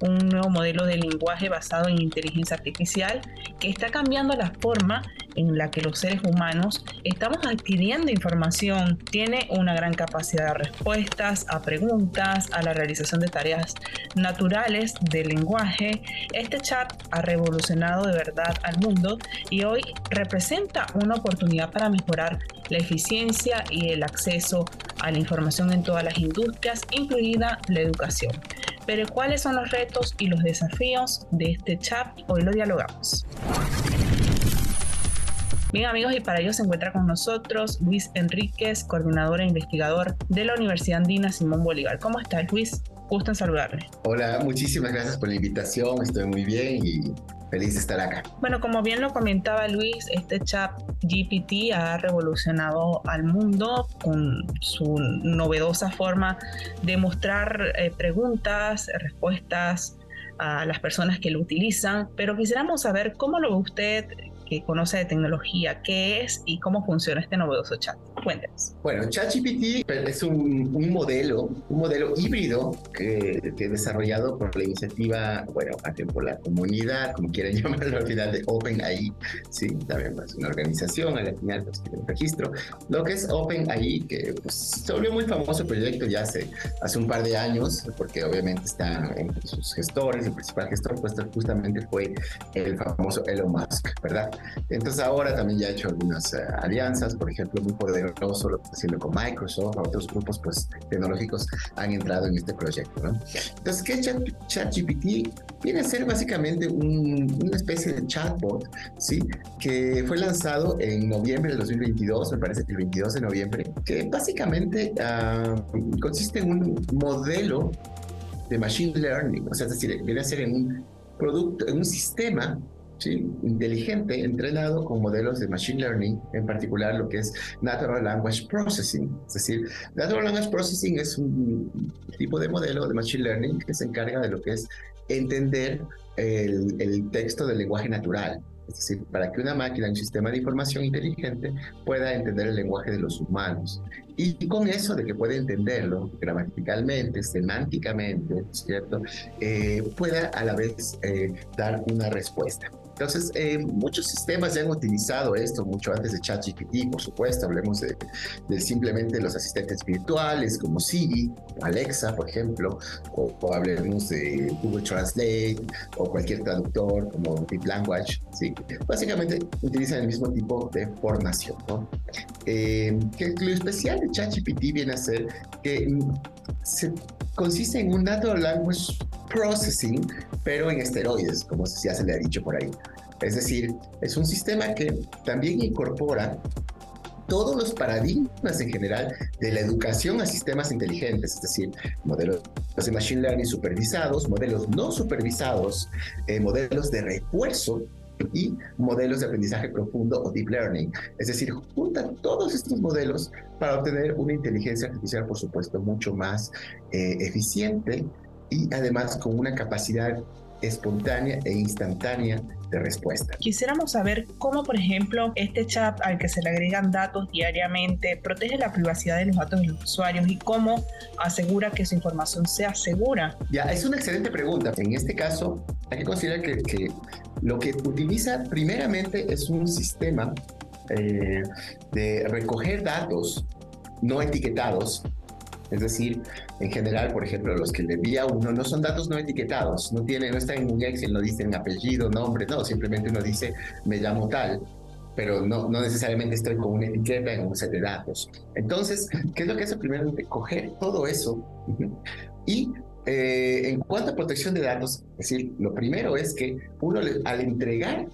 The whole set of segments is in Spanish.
un nuevo modelo de lenguaje basado en inteligencia artificial que está cambiando la forma en la que los seres humanos estamos adquiriendo información. Tiene una gran capacidad de respuestas a preguntas, a la realización de tareas naturales del lenguaje. Este chat ha revolucionado de verdad al mundo y hoy representa una oportunidad para mejorar la eficiencia y el acceso a la información en todas las industrias, incluida la educación. Pero ¿cuáles son los retos y los desafíos de este chat? Hoy lo dialogamos. Bien amigos, y para ello se encuentra con nosotros Luis Enríquez, coordinador e investigador de la Universidad Andina Simón Bolívar. ¿Cómo estás Luis? Gusto en saludarle. Hola, muchísimas gracias por la invitación, estoy muy bien y feliz de estar acá. Bueno, como bien lo comentaba Luis, este chat GPT ha revolucionado al mundo con su novedosa forma de mostrar eh, preguntas, respuestas a las personas que lo utilizan, pero quisiéramos saber cómo lo ve usted, que conoce de tecnología, qué es y cómo funciona este novedoso chat. Cuéntenos. Bueno, ChatGPT es un, un, modelo, un modelo híbrido que, que, desarrollado por la iniciativa, bueno, por la comunidad, como quieran llamarlo al final, de OpenAI, sí, también es una organización, al final pues tiene un registro. Lo que es OpenAI, que pues, se volvió muy famoso proyecto ya hace, hace un par de años, porque obviamente está entre sus gestores, el principal gestor pues justamente fue el famoso Elon Musk, ¿verdad? Entonces ahora también ya ha hecho algunas uh, alianzas, por ejemplo, muy poderoso lo que está haciendo con Microsoft, otros grupos pues tecnológicos han entrado en este proyecto, ¿no? Entonces, ¿qué ChatGPT? Viene a ser básicamente un, una especie de chatbot, ¿sí? Que fue lanzado en noviembre del 2022, me parece que el 22 de noviembre, que básicamente uh, consiste en un modelo de machine learning, o sea, es decir, viene a ser en un producto, en un sistema inteligente entrenado con modelos de machine learning, en particular lo que es Natural Language Processing. Es decir, Natural Language Processing es un tipo de modelo de machine learning que se encarga de lo que es entender el, el texto del lenguaje natural. Es decir, para que una máquina, un sistema de información inteligente pueda entender el lenguaje de los humanos. Y con eso de que puede entenderlo gramaticalmente, semánticamente, ¿cierto? Eh, pueda a la vez eh, dar una respuesta. Entonces, eh, muchos sistemas ya han utilizado esto mucho antes de ChatGPT, por supuesto. Hablemos de, simplemente los asistentes virtuales como Siri, Alexa, por ejemplo, o, hablemos de Google Translate o cualquier traductor como Deep Language. ¿sí? Básicamente utilizan el mismo tipo de formación. ¿no? Eh, que lo especial de ChatGPT viene a ser que se consiste en un Natural Language Processing, pero en esteroides, como ya se le ha dicho por ahí. Es decir, es un sistema que también incorpora todos los paradigmas en general de la educación a sistemas inteligentes, es decir, modelos de machine learning supervisados, modelos no supervisados, eh, modelos de refuerzo y modelos de aprendizaje profundo o deep learning. Es decir, junta todos estos modelos para obtener una inteligencia artificial, por supuesto, mucho más eh, eficiente y además con una capacidad espontánea e instantánea de respuesta. Quisiéramos saber cómo, por ejemplo, este chat al que se le agregan datos diariamente protege la privacidad de los datos de los usuarios y cómo asegura que su información sea segura. Ya, es una excelente pregunta. En este caso, hay que considerar que, que lo que utiliza primeramente es un sistema eh, de recoger datos no etiquetados Es decir, en general, por ejemplo, los que le envía uno no son datos no etiquetados, no tiene, no está en un Excel, no dicen apellido, nombre, no, simplemente uno dice me llamo tal, pero no, no necesariamente estoy con una etiqueta en un set de datos. Entonces, ¿qué es lo que hace primero? Coger todo eso y eh, en cuanto a protección de datos, es decir, lo primero es que uno al entregar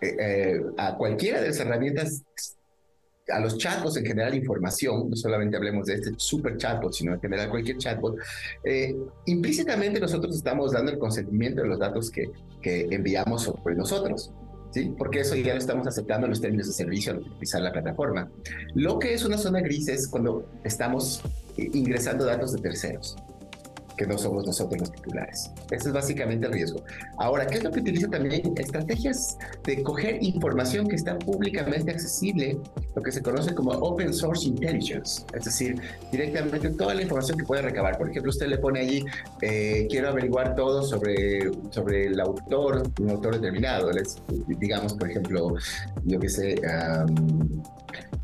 eh, eh, a cualquiera de las herramientas a los chatbots en general información, no solamente hablemos de este super chatbot, sino en general cualquier chatbot, eh, implícitamente nosotros estamos dando el consentimiento de los datos que, que enviamos sobre nosotros. ¿Sí? Porque eso ya lo estamos aceptando en los términos de servicio al utilizar la plataforma. Lo que es una zona gris es cuando estamos ingresando datos de terceros que no somos nosotros los titulares. Ese es básicamente el riesgo. Ahora, ¿qué es lo que utiliza también? Estrategias de coger información que está públicamente accesible, lo que se conoce como Open Source Intelligence, es decir, directamente toda la información que puede recabar. Por ejemplo, usted le pone allí, eh, quiero averiguar todo sobre, sobre el autor, un autor determinado, les, digamos, por ejemplo, yo que sé,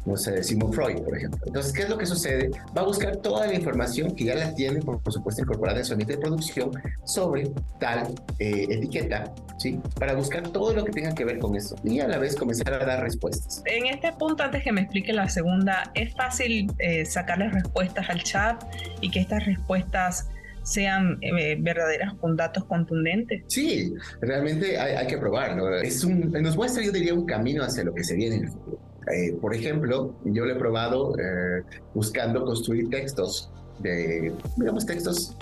no sé, Simon Freud, por ejemplo. Entonces, ¿qué es lo que sucede? Va a buscar toda la información que ya la tiene, por, supuesto, incorporada en su ambiente de producción sobre tal eh, etiqueta, ¿sí? Para buscar todo lo que tenga que ver con eso y a la vez comenzar a dar respuestas. En este punto, antes que me explique la segunda, ¿es fácil eh, sacarle respuestas al chat y que estas respuestas sean eh, verdaderas con datos contundentes. Sí, realmente hay, hay que probarlo. Es un, nos muestra, yo diría, un camino hacia lo que se viene en el futuro. Eh, por ejemplo, yo lo he probado eh, buscando construir textos de, digamos, textos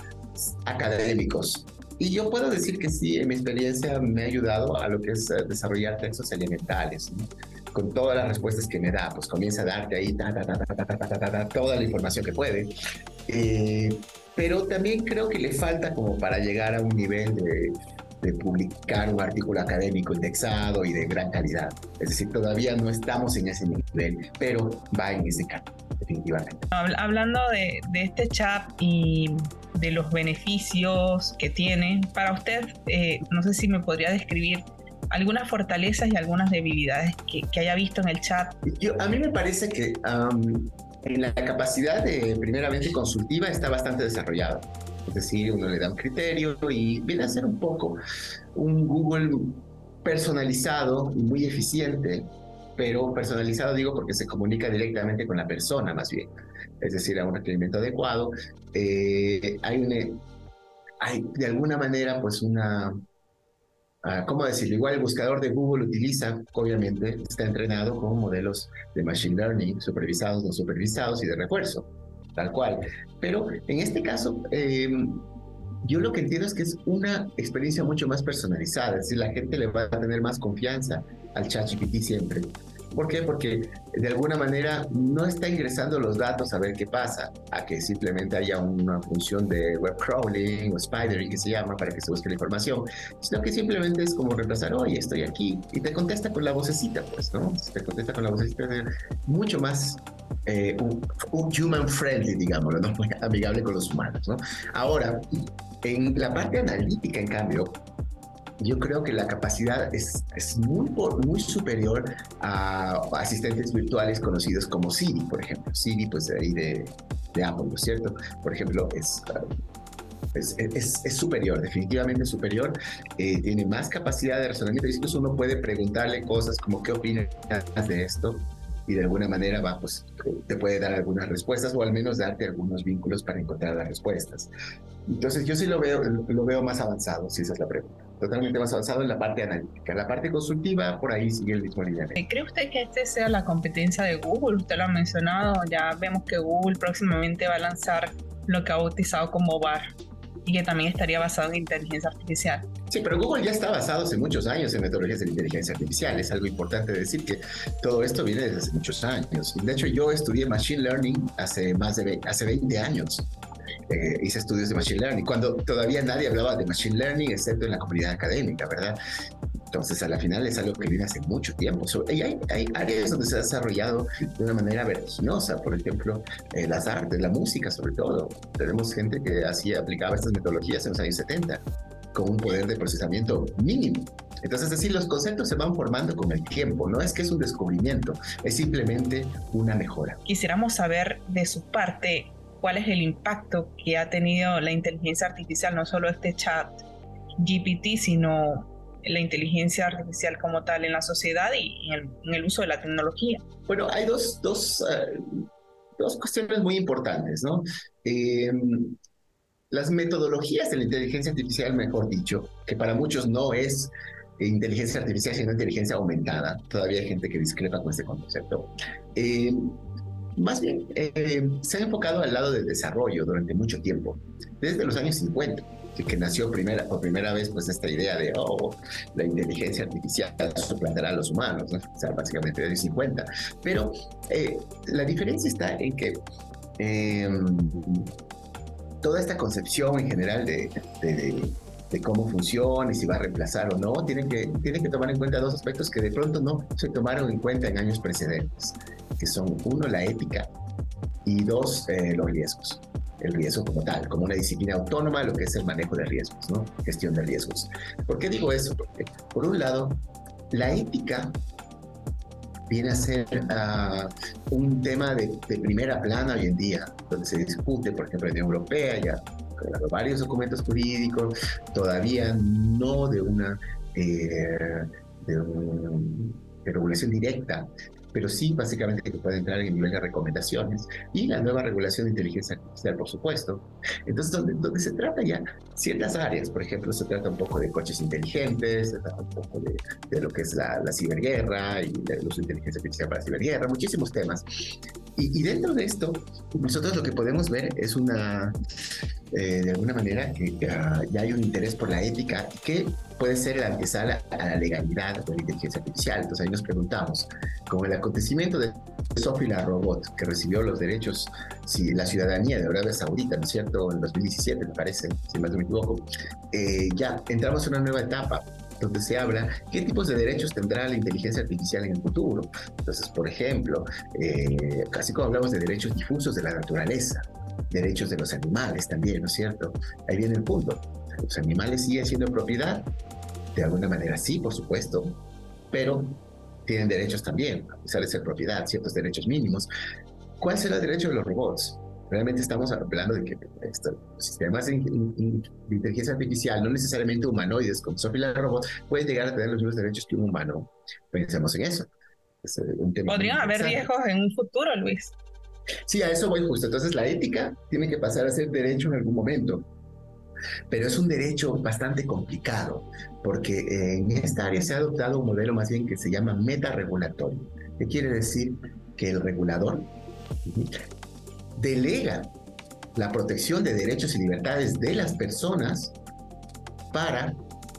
académicos. Y yo puedo decir que sí, en mi experiencia me ha ayudado a lo que es eh, desarrollar textos elementales. Con todas las respuestas que me da, pues comienza a darte ahí toda la información que puede. pero también creo que le falta como para llegar a un nivel de de publicar un artículo académico indexado y de gran calidad. Es decir, todavía no estamos en ese nivel, pero va en ese camino, definitivamente. Hablando de, este chat y de los beneficios que tiene, para usted, eh, no sé si me podría describir algunas fortalezas y algunas debilidades que, haya visto en el chat. Yo, a mí me parece que en la capacidad de, primeramente, consultiva está bastante desarrollado. Es decir, uno le da un criterio y viene a ser un poco un Google personalizado y muy eficiente, pero personalizado digo porque se comunica directamente con la persona más bien, es decir, a un requerimiento adecuado. Eh, hay, una, hay de alguna manera pues una, uh, ¿cómo decirlo? Igual el buscador de Google utiliza, obviamente, está entrenado con modelos de machine learning, supervisados, no supervisados y de refuerzo tal cual. Pero en este caso, eh, yo lo que entiendo es que es una experiencia mucho más personalizada, es decir, la gente le va a tener más confianza al ChatGPT siempre. ¿Por qué? Porque de alguna manera no está ingresando los datos a ver qué pasa, a que simplemente haya una función de web crawling o spidering que se llama para que se busque la información, sino que simplemente es como reemplazar, oye, estoy aquí, y te contesta con la vocecita, pues, ¿no? Te contesta con la vocecita, mucho más eh, un, human friendly, digámoslo, ¿no? amigable con los humanos. ¿no? Ahora, en la parte analítica, en cambio, yo creo que la capacidad es, es muy, muy superior a asistentes virtuales conocidos como Siri, por ejemplo. Siri, pues de ahí de, de Apple, ¿no es cierto? Por ejemplo, es, es, es, superior, definitivamente superior, eh, tiene más capacidad de razonamiento, incluso uno puede preguntarle cosas como qué opinas de esto, y de alguna manera va, pues, te puede dar algunas respuestas o al menos darte algunos vínculos para encontrar las respuestas. Entonces yo sí lo veo, lo veo más avanzado, si esa es la pregunta. Totalmente más avanzado en la parte analítica. La parte consultiva, por ahí sigue el mismo lineamiento. ¿Cree usted que este sea la competencia de Google? Usted lo ha mencionado, ya vemos que Google próximamente va a lanzar lo que ha bautizado como BAR y que también estaría basado en inteligencia artificial. Sí, pero Google ya está basado hace muchos años en metodologías de inteligencia artificial. Es algo importante decir que todo esto viene desde hace muchos años. De hecho, yo estudié Machine Learning hace más de hace 20 años. Eh, hice estudios de Machine Learning, cuando todavía nadie hablaba de Machine Learning, excepto en la comunidad académica, ¿verdad? Entonces, a la final es algo que viene hace mucho tiempo. y hay, hay, áreas donde se ha desarrollado de una manera vertiginosa, por ejemplo, eh, las artes, la música sobre todo. Tenemos gente que hacía, aplicaba estas metodologías en los años 70 con un poder de procesamiento mínimo. Entonces, es decir, los conceptos se van formando con el tiempo, no es que es un descubrimiento, es simplemente una mejora. Quisiéramos saber de su parte cuál es el impacto que ha tenido la inteligencia artificial, no solo este chat GPT, sino la inteligencia artificial como tal en la sociedad y en el, uso de la tecnología. Bueno, hay dos, dos, eh, dos cuestiones muy importantes, ¿no? Eh, las metodologías de la inteligencia artificial, mejor dicho, que para muchos no es inteligencia artificial, sino inteligencia aumentada. Todavía hay gente que discrepa con este concepto. Eh, más bien, eh, se ha enfocado al lado del desarrollo durante mucho tiempo, desde los años 50, que, nació primera, por primera vez pues esta idea de, oh, la inteligencia artificial suplantará a los humanos, o sea, básicamente desde los 50. Pero eh, la diferencia está en que toda esta concepción en general de, de cómo funciona y si va a reemplazar o no, tienen que, tienen que tomar en cuenta dos aspectos que de pronto no se tomaron en cuenta en años precedentes, que son uno, la ética y dos, eh, los riesgos. El riesgo como tal, como una disciplina autónoma, lo que es el manejo de riesgos, ¿no? Gestión de riesgos. ¿Por qué digo eso? Porque, por un lado, la ética viene a ser uh, un tema de, de, primera plana hoy en día, donde se discute, por ejemplo, en la Unión Europea, ya varios documentos jurídicos, todavía no de una, eh, de regulación directa, pero sí básicamente que puede entrar en el nivel de recomendaciones y la nueva regulación de inteligencia artificial, por supuesto. Entonces, donde, donde se trata ya ciertas áreas, por ejemplo, se trata un poco de coches inteligentes, se trata un poco de, de lo que es la, la, ciberguerra y el uso de inteligencia artificial para la ciberguerra, muchísimos temas. Y, y dentro de esto, nosotros lo que podemos ver es una, eh, de alguna manera, que ya, hay un interés por la ética que puede ser la antesala a la legalidad de la inteligencia artificial. Entonces ahí nos preguntamos, con el acontecimiento de Sophie la robot, que recibió los derechos, si la ciudadanía de Arabia Saudita, ¿no es cierto?, en 2017 me parece, si más no me equivoco, eh, ya entramos en una nueva etapa donde se habla qué tipos de derechos tendrá la inteligencia artificial en el futuro. Entonces, por ejemplo, eh, casi como hablamos de derechos difusos de la naturaleza, derechos de los animales también, ¿no es cierto? Ahí viene el punto. Los animales siguen siendo propiedad, de alguna manera sí, por supuesto, pero tienen derechos también, a pesar de ser propiedad, ciertos derechos mínimos. ¿Cuál será el derecho de los robots? Realmente estamos hablando de que estos sistemas de, inteligencia artificial, no necesariamente humanoides, como Sofía la robot, pueden llegar a tener los mismos derechos que un humano. Pensemos en eso. Eh, Podrían haber riesgos en un futuro, Luis. Sí, a eso voy justo. Entonces la ética tiene que pasar a ser derecho en algún momento pero es un derecho bastante complicado, porque en esta área se ha adoptado un modelo más bien que se llama meta-regulatorio, que quiere decir que el regulador delega la protección de derechos y libertades de las personas para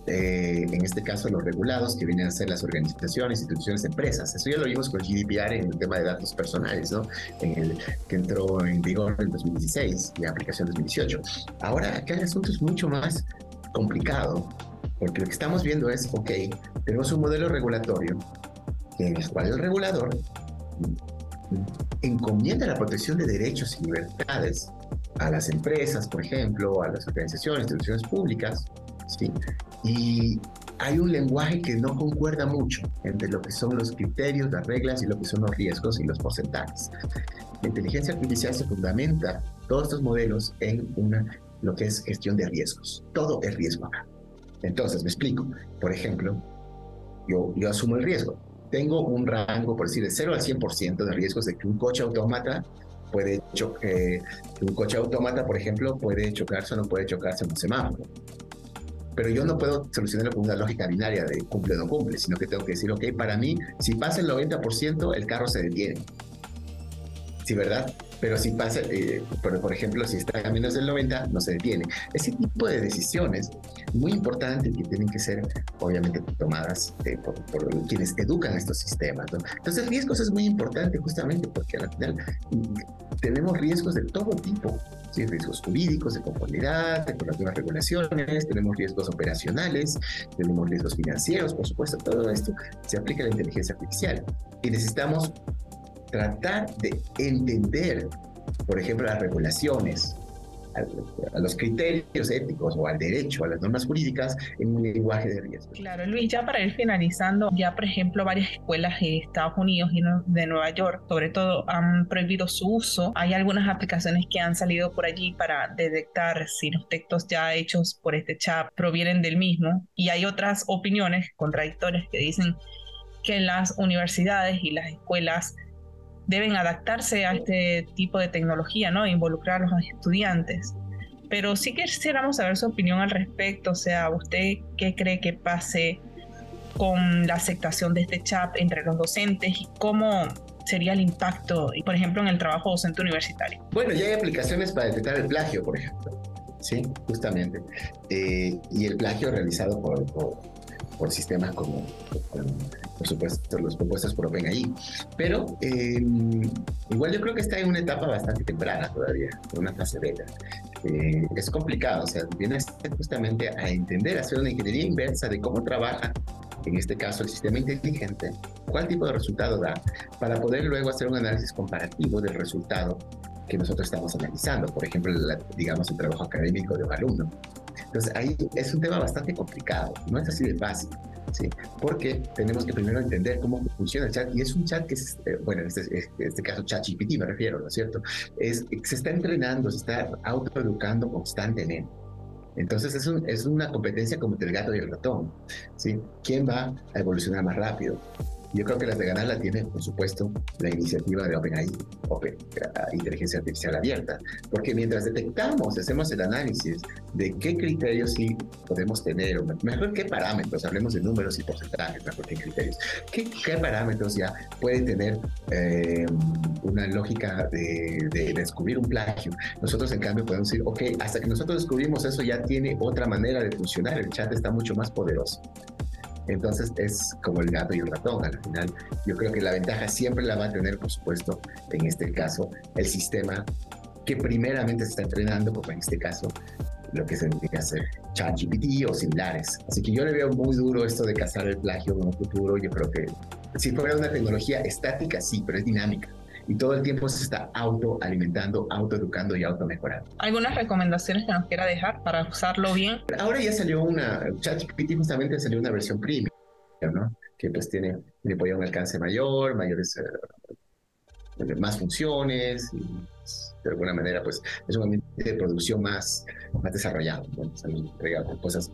eh, en este caso los regulados, que vienen a ser las organizaciones, instituciones, empresas. Eso ya lo vimos con GDPR en el tema de datos personales, ¿no? Que entró en vigor en 2016 y aplicación 2018. Ahora, acá el asunto es mucho más complicado, porque lo que estamos viendo es, ok, tenemos un modelo regulatorio en el cual el regulador encomienda la protección de derechos y libertades a las empresas, por ejemplo, a las organizaciones, instituciones públicas, ¿sí? Y hay un lenguaje que no concuerda mucho entre lo que son los criterios, las reglas y lo que son los riesgos y los porcentajes. La inteligencia artificial se fundamenta todos estos modelos en una, lo que es gestión de riesgos. Todo es riesgo acá. Entonces, me explico. Por ejemplo, yo, yo asumo el riesgo. Tengo un rango, por decir, de 0 al 100% de riesgos de que un coche autómata puede chocar, eh, un coche autómata, por ejemplo, puede chocarse o no puede chocarse en un semáforo pero yo no puedo solucionarlo con una lógica binaria de cumple o no cumple, sino que tengo que decir, ok, para mí, si pasa el 90%, el carro se detiene. Sí, ¿verdad? Pero si pasa, eh, por, ejemplo, si está a menos del 90, no se detiene. Ese tipo de decisiones muy importantes que tienen que ser, obviamente, tomadas eh, por, quienes educan estos sistemas. ¿no? Entonces, riesgos es muy importante justamente porque al final mm, tenemos riesgos de todo tipo riesgos jurídicos, de conformidad, de las nuevas regulaciones, tenemos riesgos operacionales, tenemos riesgos financieros, por supuesto, todo esto se aplica a la inteligencia artificial. Y necesitamos tratar de entender, por ejemplo, las regulaciones, a, los criterios éticos o al derecho, a las normas jurídicas en un lenguaje de riesgo. Claro, Luis, ya para ir finalizando, ya por ejemplo varias escuelas de Estados Unidos y de Nueva York, sobre todo, han prohibido su uso. Hay algunas aplicaciones que han salido por allí para detectar si los textos ya hechos por este chat provienen del mismo y hay otras opiniones contradictorias que dicen que las universidades y las escuelas deben adaptarse a este tipo de tecnología, ¿no? Involucrar a los estudiantes. Pero sí quisiéramos saber su opinión al respecto, o sea, ¿usted qué cree que pase con la aceptación de este chat entre los docentes y cómo sería el impacto, por ejemplo, en el trabajo docente universitario? Bueno, ya hay aplicaciones para detectar el plagio, por ejemplo. Sí, justamente. Eh, y el plagio realizado por, por, sistemas como, por supuesto, los propuestos por OpenAI. Pero em, igual yo creo que está en una etapa bastante temprana todavía, una fase beta. Eh, es complicado, o sea, viene justamente a entender, a hacer una ingeniería inversa de cómo trabaja en este caso el sistema inteligente, cuál tipo de resultado da, para poder luego hacer un análisis comparativo del resultado que nosotros estamos analizando, por ejemplo, digamos, el trabajo académico de un alumno. Entonces, ahí es un tema bastante complicado, no es así de fácil, ¿sí? Porque tenemos que primero entender cómo funciona el chat, y es un chat que, es, eh, bueno, en este, en este caso, ChatGPT me refiero, ¿no es cierto? Es, se está entrenando, se está autoeducando constantemente. Entonces es, un, es una competencia como el gato y el ratón. ¿sí? ¿Quién va a evolucionar más rápido? Yo creo que las de ganar la tiene, por supuesto, la iniciativa de OpenAI, Open, Inteligencia Artificial Abierta, porque mientras detectamos, hacemos el análisis de qué criterios sí podemos tener, o mejor qué parámetros, hablemos de números y porcentajes, mejor que criterios, qué, qué parámetros ya pueden tener eh, una lógica de, de, descubrir un plagio. Nosotros, en cambio, podemos decir, ok, hasta que nosotros descubrimos eso ya tiene otra manera de funcionar, el chat está mucho más poderoso. Entonces es como el gato y el ratón al final. Yo creo que la ventaja siempre la va a tener, por supuesto, en este caso, el sistema que primeramente se está entrenando, como en este caso lo que se que hacer ChatGPT o similares. Así que yo le veo muy duro esto de cazar el plagio en un futuro. Yo creo que si fuera una tecnología estática, sí, pero es dinámica y todo el tiempo se está autoalimentando, autoeducando y automejorando. ¿Algunas recomendaciones que nos quiera dejar para usarlo bien? Ahora ya salió una, ChatGPT justamente salió una versión premium, ¿no? Que pues tiene, tiene un alcance mayor, mayores, eh, más funciones y de alguna manera pues es un ambiente de producción más, más desarrollado, ¿no? O cosas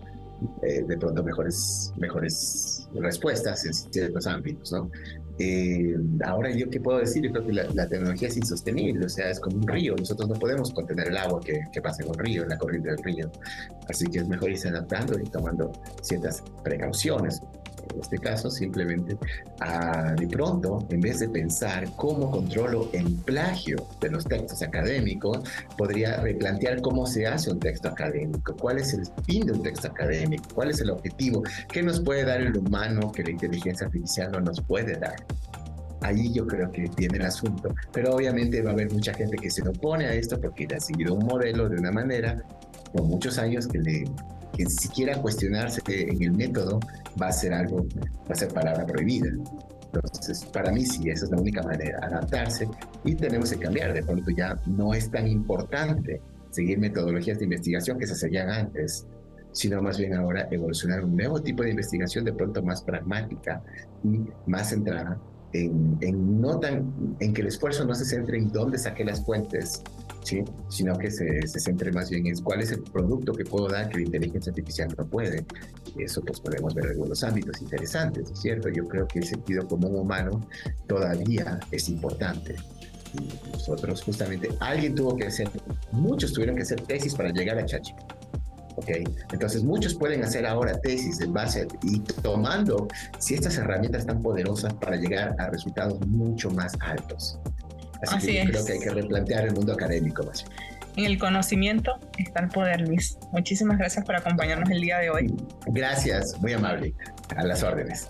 eh, de pronto mejores, mejores respuestas en ciertos ámbitos, ¿no? Eh, ahora yo qué puedo decir, yo creo que la, tecnología es insostenible, o sea, es como un río, nosotros no podemos contener el agua que, que pasa en un río, en la corriente del río, así que es mejor irse adaptando y tomando ciertas precauciones en este caso, simplemente a, de pronto, en vez de pensar cómo controlo el plagio de los textos académicos, podría replantear cómo se hace un texto académico, cuál es el fin de un texto académico, cuál es el objetivo, qué nos puede dar el humano que la inteligencia artificial no nos puede dar ahí yo creo que tiene el asunto. Pero obviamente va a haber mucha gente que se opone a esto porque ha seguido un modelo de una manera por muchos años que le que siquiera cuestionarse en el método va a ser algo, va a ser palabra prohibida. Entonces, para mí sí, esa es la única manera, adaptarse y tenemos que cambiar. De pronto ya no es tan importante seguir metodologías de investigación que se seguían antes, sino más bien ahora evolucionar un nuevo tipo de investigación de pronto más pragmática y más centrada en, en, en que el esfuerzo no se centre en dónde saqué las fuentes, sino que se, se, centre más bien en cuál es el producto que puedo dar que la inteligencia artificial no puede. Y eso pues podemos ver algunos ámbitos interesantes, cierto? Yo creo que el sentido común humano todavía es importante. Y nosotros justamente, alguien tuvo que hacer, muchos tuvieron que hacer tesis para llegar a Chachi. Okay. Entonces muchos pueden hacer ahora tesis en base y tomando si estas herramientas tan poderosas para llegar a resultados mucho más altos. Así, que creo que hay que replantear el mundo académico más En el conocimiento está el poder, Luis. Muchísimas gracias por acompañarnos el día de hoy. Gracias, muy amable. A las órdenes.